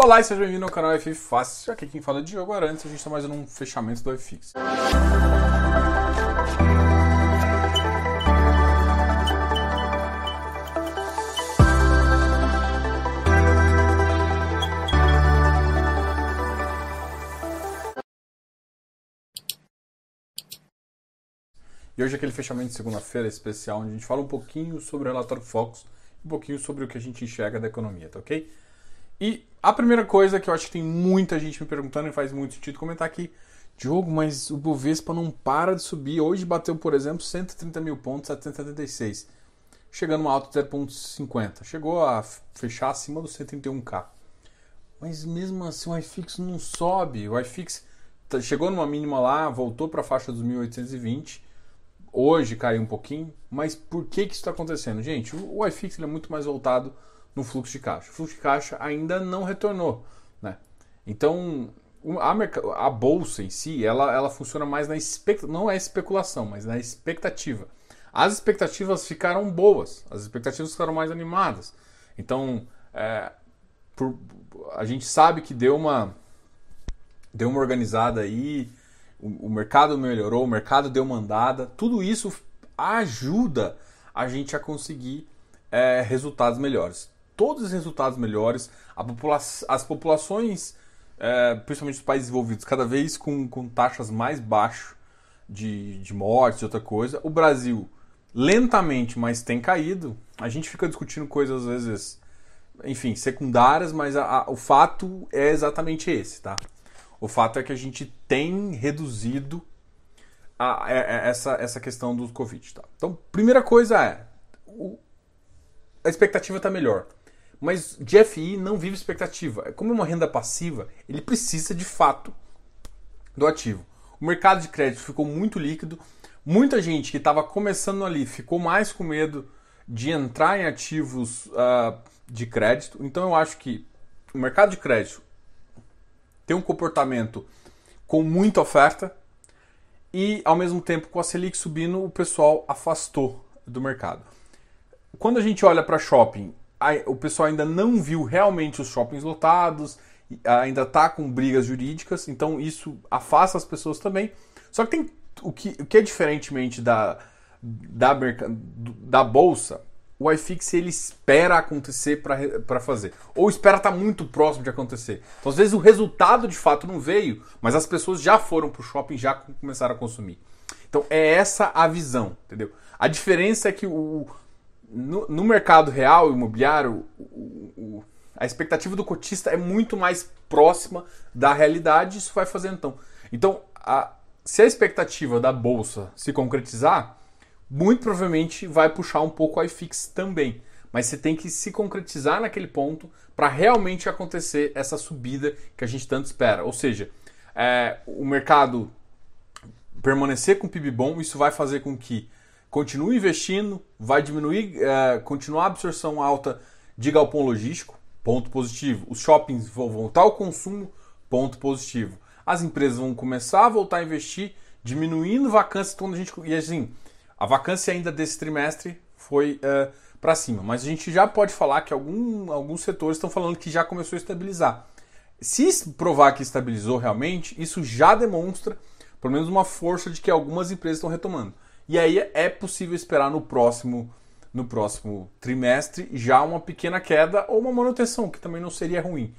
Olá e seja bem-vindo ao canal F Fácil. Aqui quem fala é Diogo Arantes, a gente está mais um fechamento do iFix. E hoje é aquele fechamento de segunda-feira especial, onde a gente fala um pouquinho sobre o relatório Focus, um pouquinho sobre o que a gente enxerga da economia, tá ok? E a primeira coisa que eu acho que tem muita gente me perguntando e faz muito sentido comentar aqui, Diogo, mas o Bovespa não para de subir. Hoje bateu, por exemplo, 130 mil pontos, 776, chegando uma alta de 0,50. Chegou a fechar acima dos 131k. Mas mesmo assim o iFix não sobe. O iFix tá, chegou numa mínima lá, voltou para a faixa dos 1820. Hoje caiu um pouquinho. Mas por que, que isso está acontecendo? Gente, o iFix é muito mais voltado no fluxo de caixa. O fluxo de caixa ainda não retornou. Né? Então, a, a, bolsa em si, ela, ela funciona mais na expectativa, não é especulação, mas na expectativa. As expectativas ficaram boas, as expectativas ficaram mais animadas. Então, é, por, a gente sabe que deu uma, deu uma organizada aí, o, o mercado melhorou, o mercado deu uma andada, tudo isso ajuda a gente a conseguir é, resultados melhores todos os resultados melhores, popula as populações, é, principalmente os países desenvolvidos, cada vez com, com taxas mais baixas de, de mortes e outra coisa. O Brasil, lentamente, mas tem caído. A gente fica discutindo coisas, às vezes, enfim, secundárias, mas a, a, o fato é exatamente esse, tá? O fato é que a gente tem reduzido a, a, essa, essa questão do Covid, tá? Então, primeira coisa é, o, a expectativa está melhor. Mas de FI não vive expectativa. Como é uma renda passiva, ele precisa de fato do ativo. O mercado de crédito ficou muito líquido. Muita gente que estava começando ali ficou mais com medo de entrar em ativos uh, de crédito. Então eu acho que o mercado de crédito tem um comportamento com muita oferta e ao mesmo tempo com a Selic subindo o pessoal afastou do mercado. Quando a gente olha para shopping o pessoal ainda não viu realmente os shoppings lotados, ainda está com brigas jurídicas, então isso afasta as pessoas também. Só que tem o que, o que é diferentemente da, da, da bolsa, o iFix ele espera acontecer para fazer. Ou espera estar tá muito próximo de acontecer. Então, às vezes, o resultado de fato não veio, mas as pessoas já foram para o shopping já começaram a consumir. Então, é essa a visão, entendeu? A diferença é que o, no, no mercado real imobiliário, o, o, a expectativa do cotista é muito mais próxima da realidade. Isso vai fazer então. Então, a, se a expectativa da bolsa se concretizar, muito provavelmente vai puxar um pouco a iFix também. Mas você tem que se concretizar naquele ponto para realmente acontecer essa subida que a gente tanto espera. Ou seja, é, o mercado permanecer com o PIB bom, isso vai fazer com que continue investindo, vai diminuir, é, continuar a absorção alta de galpão logístico, ponto positivo. Os shoppings vão voltar ao consumo, ponto positivo. As empresas vão começar a voltar a investir, diminuindo vacância. Então a gente, e assim, a vacância ainda desse trimestre foi é, para cima, mas a gente já pode falar que algum, alguns setores estão falando que já começou a estabilizar. Se provar que estabilizou realmente, isso já demonstra pelo menos uma força de que algumas empresas estão retomando. E aí é possível esperar no próximo no próximo trimestre já uma pequena queda ou uma manutenção, que também não seria ruim.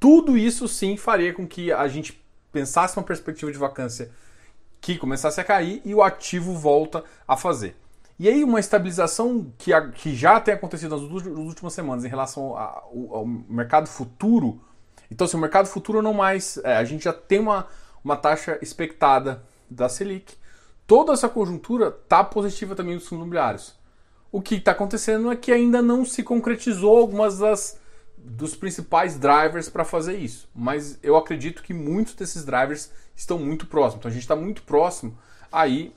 Tudo isso sim faria com que a gente pensasse uma perspectiva de vacância que começasse a cair e o ativo volta a fazer. E aí uma estabilização que, a, que já tem acontecido nas últimas semanas em relação ao, ao mercado futuro. Então, se assim, o mercado futuro não mais. É, a gente já tem uma, uma taxa expectada da Selic toda essa conjuntura está positiva também nos fundos imobiliários. O que está acontecendo é que ainda não se concretizou algumas das dos principais drivers para fazer isso. Mas eu acredito que muitos desses drivers estão muito próximos. Então a gente está muito próximo aí,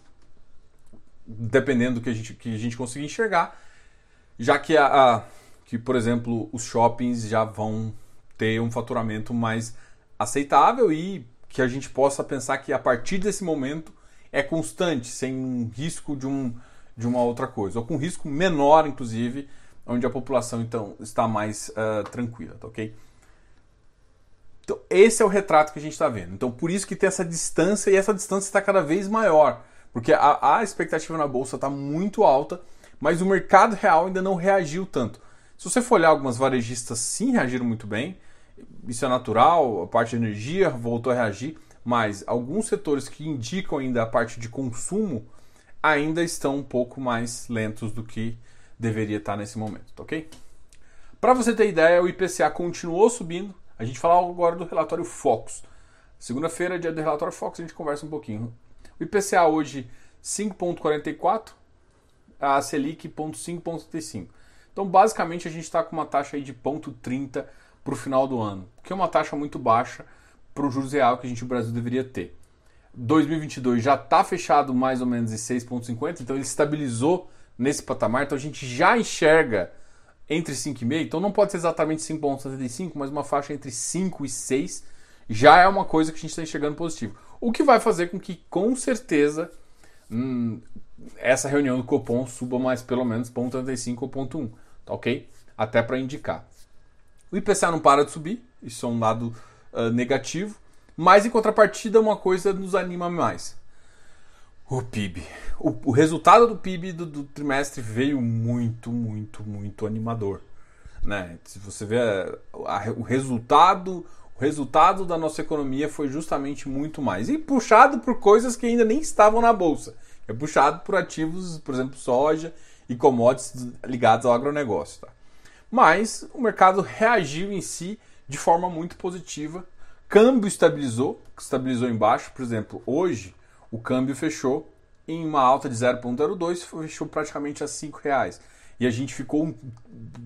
dependendo do que a gente, que a gente conseguir enxergar, já que, a, a, que, por exemplo, os shoppings já vão ter um faturamento mais aceitável e que a gente possa pensar que a partir desse momento é constante, sem risco de, um, de uma outra coisa, ou com risco menor, inclusive, onde a população então está mais uh, tranquila, tá ok? esse é o retrato que a gente está vendo. Então, por isso que tem essa distância e essa distância está cada vez maior. Porque a, a expectativa na bolsa está muito alta, mas o mercado real ainda não reagiu tanto. Se você for olhar algumas varejistas, sim reagiram muito bem. Isso é natural, a parte de energia voltou a reagir, mas alguns setores que indicam ainda a parte de consumo ainda estão um pouco mais lentos do que deveria estar nesse momento, tá ok? Para você ter ideia, o IPCA continuou subindo. A gente fala agora do relatório Focus. Segunda-feira, dia do relatório Focus, a gente conversa um pouquinho. O IPCA hoje 5,44, a Selic 5,35. Então, basicamente, a gente está com uma taxa aí de 0,30 para o final do ano, que é uma taxa muito baixa para o juros real que a gente, o Brasil, deveria ter. 2022 já está fechado mais ou menos em 6,50, então ele estabilizou nesse patamar, então a gente já enxerga entre 5,5, então não pode ser exatamente 5,75, mas uma faixa entre 5 e 6 já é uma coisa que a gente está enxergando positivo. O que vai fazer com que, com certeza, hum, essa reunião do Copom suba mais pelo menos 0,35 ou 1,1, tá ok? Até para indicar. O IPCA não para de subir, isso é um dado uh, negativo, mas em contrapartida uma coisa nos anima mais. O PIB. O, o resultado do PIB do, do, trimestre veio muito, muito, muito animador. Né? Se você vê a, a, o resultado, o resultado da nossa economia foi justamente muito mais. E puxado por coisas que ainda nem estavam na bolsa. É puxado por ativos, por exemplo, soja e commodities ligados ao agronegócio. Tá? Mas o mercado reagiu em si de forma muito positiva. Câmbio estabilizou, estabilizou embaixo. Por exemplo, hoje o câmbio fechou em uma alta de 0,02, fechou praticamente a R$ reais. E a gente ficou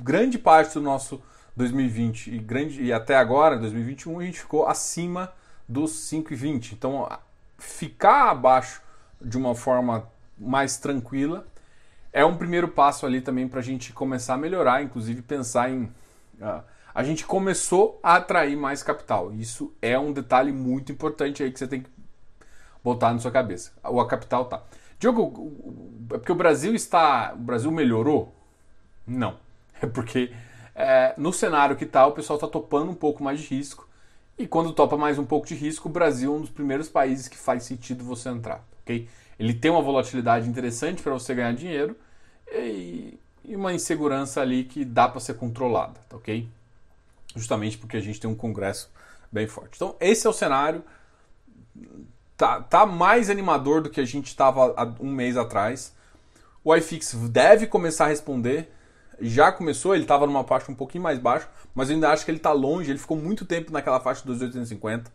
grande parte do nosso 2020 e, grande, e até agora, 2021, a gente ficou acima dos 5,20. Então, ficar abaixo de uma forma mais tranquila é um primeiro passo ali também para a gente começar a melhorar, inclusive pensar em. Uh, a gente começou a atrair mais capital. Isso é um detalhe muito importante aí que você tem que botar na sua cabeça. O a capital tá. Diogo, é porque o Brasil está. O Brasil melhorou? Não. É porque é, no cenário que está, o pessoal está topando um pouco mais de risco. E quando topa mais um pouco de risco, o Brasil é um dos primeiros países que faz sentido você entrar. ok? Ele tem uma volatilidade interessante para você ganhar dinheiro e, e, uma insegurança ali que dá para ser controlada. Tá ok? Justamente porque a gente tem um congresso bem forte. Então, esse é o cenário tá, tá mais animador do que a gente estava um mês atrás. O iFix deve começar a responder. Já começou, ele estava numa faixa um pouquinho mais baixa, mas eu ainda acho que ele está longe. Ele ficou muito tempo naquela faixa dos 850.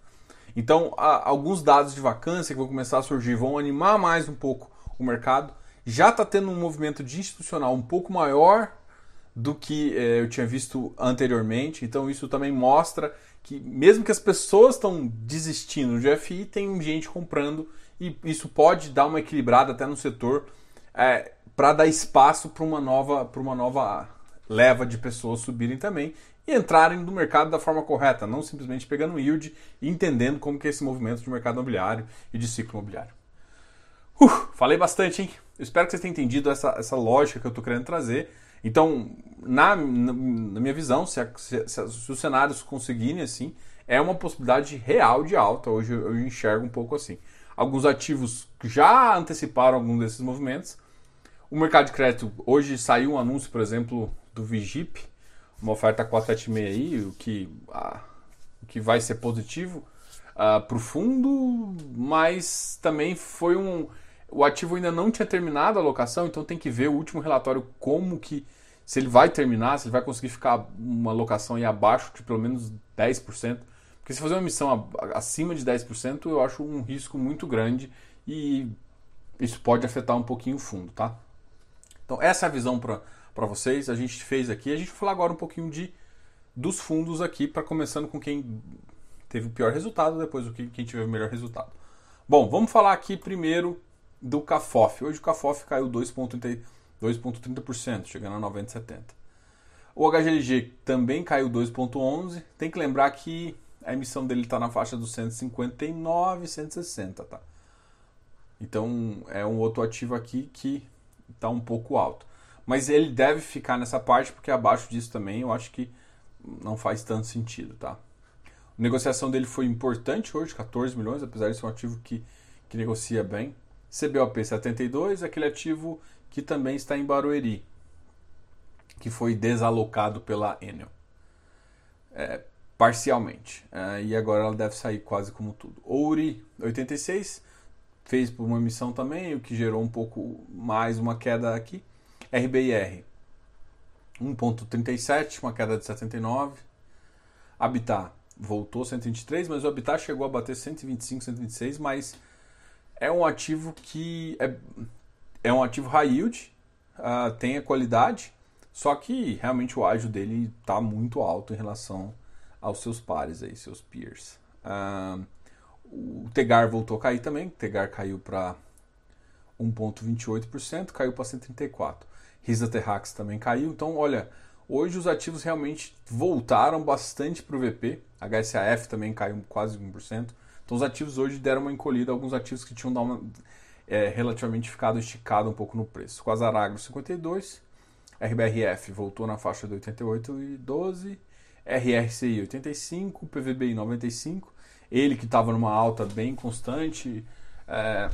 Então, há, alguns dados de vacância que vão começar a surgir vão animar mais um pouco o mercado. Já está tendo um movimento de institucional um pouco maior do que eh, eu tinha visto anteriormente. Então, isso também mostra que mesmo que as pessoas estão desistindo do FI, tem gente comprando e isso pode dar uma equilibrada até no setor é, para dar espaço para uma nova para uma nova leva de pessoas subirem também e entrarem no mercado da forma correta, não simplesmente pegando yield e entendendo como que é esse movimento de mercado imobiliário e de ciclo imobiliário. Uh, falei bastante, hein? Eu espero que vocês tenham entendido essa, essa lógica que eu estou querendo trazer. Então, na, na, minha visão, se, a, se, se, os cenários conseguirem assim, é uma possibilidade real de alta. Hoje eu, eu enxergo um pouco assim. Alguns ativos já anteciparam algum desses movimentos. O mercado de crédito, hoje saiu um anúncio, por exemplo, do Vigip, uma oferta 476 aí, o que, ah, o que vai ser positivo ah, para o fundo, mas também foi um o ativo ainda não tinha terminado a locação, então tem que ver o último relatório como que se ele vai terminar, se ele vai conseguir ficar uma locação aí abaixo de pelo menos 10%. Porque se fazer uma emissão acima de 10%, eu acho um risco muito grande e isso pode afetar um pouquinho o fundo, tá? Então essa é a visão para vocês. A gente fez aqui, a gente vai falar agora um pouquinho de dos fundos aqui, para começando com quem teve o pior resultado, depois o que quem tiver o melhor resultado. Bom, vamos falar aqui primeiro do CAFOF. Hoje o CAFOF caiu 2,30%, chegando a 90,70. O HGLG também caiu 2,11%. Tem que lembrar que a emissão dele está na faixa dos 159, 160, tá? Então é um outro ativo aqui que está um pouco alto. Mas ele deve ficar nessa parte porque abaixo disso também eu acho que não faz tanto sentido, tá? A negociação dele foi importante hoje, 14 milhões, apesar de ser um ativo que, que negocia bem. CBOP 72, aquele ativo que também está em Barueri, que foi desalocado pela Enel. É, parcialmente. É, e agora ela deve sair quase como tudo. Ouri 86 fez por uma emissão também, o que gerou um pouco mais uma queda aqui. RBIR 1.37, uma queda de 79. Habitat voltou 123, mas o Habitat chegou a bater 125, 126, mas é um ativo que é, é um ativo high yield, uh, tem a qualidade, só que realmente o ágio dele está muito alto em relação aos seus pares aí, seus peers. Uh, o Tegar voltou a cair também, o Tegar caiu para 1,28%, caiu para 134%. Risa Terrax também caiu, então olha, hoje os ativos realmente voltaram bastante para o VP, HSAF também caiu quase 1%. Então os ativos hoje deram uma encolhida, alguns ativos que tinham uma, é, relativamente ficado esticado um pouco no preço. Quasar Agro 52, RBRF voltou na faixa de 88 e 12, RRCI 85, PVBI 95, ele que estava numa alta bem constante. É,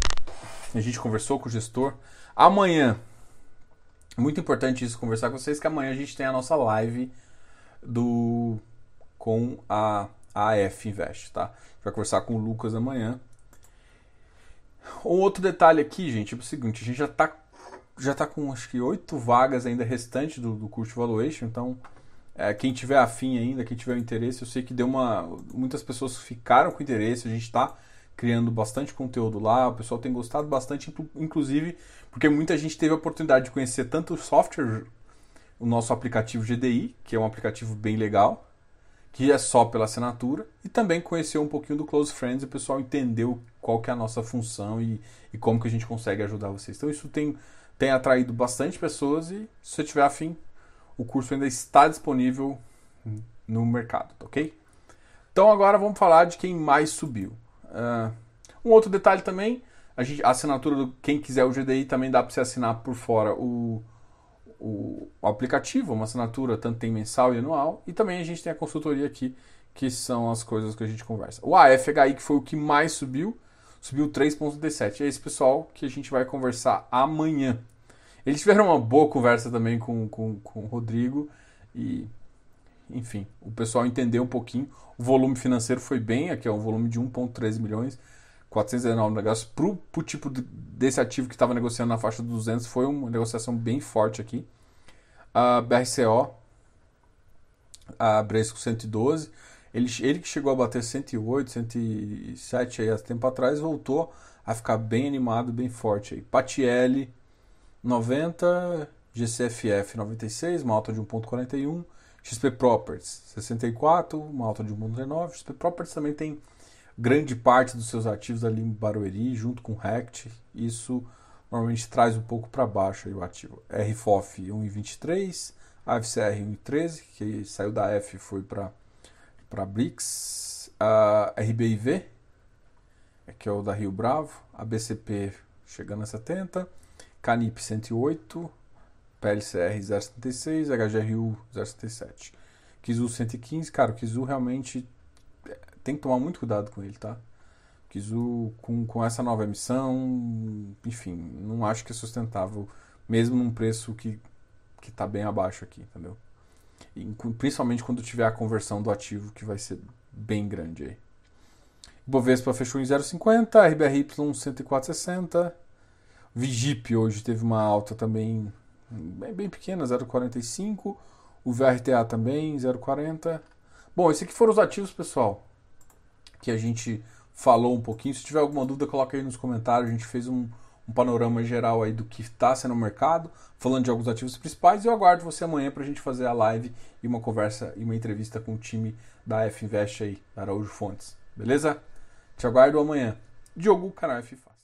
a gente conversou com o gestor. Amanhã, muito importante isso conversar com vocês, que amanhã a gente tem a nossa live do com a AF Invest, tá? Vai conversar com o Lucas amanhã. Um outro detalhe aqui, gente, é o seguinte, a gente já está já tá com acho que oito vagas ainda restantes do, do curso de valuation, então é, quem tiver afim ainda, quem tiver interesse, eu sei que deu uma. Muitas pessoas ficaram com interesse, a gente está criando bastante conteúdo lá, o pessoal tem gostado bastante, inclusive porque muita gente teve a oportunidade de conhecer tanto o software, o nosso aplicativo GDI, que é um aplicativo bem legal, que é só pela assinatura, e também conhecer um pouquinho do Close Friends e o pessoal entendeu qual que é a nossa função e, e como que a gente consegue ajudar vocês. Então isso tem, tem atraído bastante pessoas e se você tiver afim, o curso ainda está disponível no mercado, tá ok? Então agora vamos falar de quem mais subiu. Uh, um outro detalhe também, a, gente, a assinatura do quem quiser o GDI também dá para você assinar por fora o o, o aplicativo, uma assinatura tanto tem mensal e anual, e também a gente tem a consultoria aqui, que são as coisas que a gente conversa. O AFHI, que foi o que mais subiu, subiu 3,37. É esse pessoal que a gente vai conversar amanhã. Eles tiveram uma boa conversa também com, com, com o Rodrigo e, enfim, o pessoal entendeu um pouquinho. O volume financeiro foi bem, aqui é um volume de 1,13 milhões, 419 negócios. Para o tipo desse ativo que estava negociando na faixa dos 200, foi uma negociação bem forte aqui. A BRCO, a Bresco 112, ele, ele que chegou a bater 108, 107 aí há tempo atrás, voltou a ficar bem animado, bem forte aí. Patielli 90, GCFF 96, uma alta de 1.41, XP Properties 64, uma alta de 1.19. XP Properties também tem grande parte dos seus ativos ali em Barueri, junto com o Rect. Isso normalmente traz um pouco para baixo aí o ativo. RFOF 1,23, AFCR 1,13, que saiu da F e foi para para Brix, a RBIV, que é o da Rio Bravo, a BCP chegando a 70, Canip 108, PLCR 076, HGRU 077. Kizu 115, cara, o Kizu realmente tem que tomar muito cuidado com ele, tá? Kizu, com, com essa nova emissão, enfim, não acho que é sustentável, mesmo num preço que, que tá bem abaixo aqui, entendeu? E, principalmente quando tiver a conversão do ativo, que vai ser bem grande aí. Bovespa fechou em 0,50, RBRY 104,60. Vigip hoje teve uma alta também bem, bem pequena, 0,45. O VRTA também, 0,40. Bom, esses aqui foram os ativos, pessoal que a gente falou um pouquinho. Se tiver alguma dúvida, coloca aí nos comentários. A gente fez um, um panorama geral aí do que está sendo o mercado, falando de alguns ativos principais. E eu aguardo você amanhã para a gente fazer a live e uma conversa e uma entrevista com o time da F Invest aí, Araújo Fontes. Beleza? Te aguardo amanhã. Diogo, canal FIFA.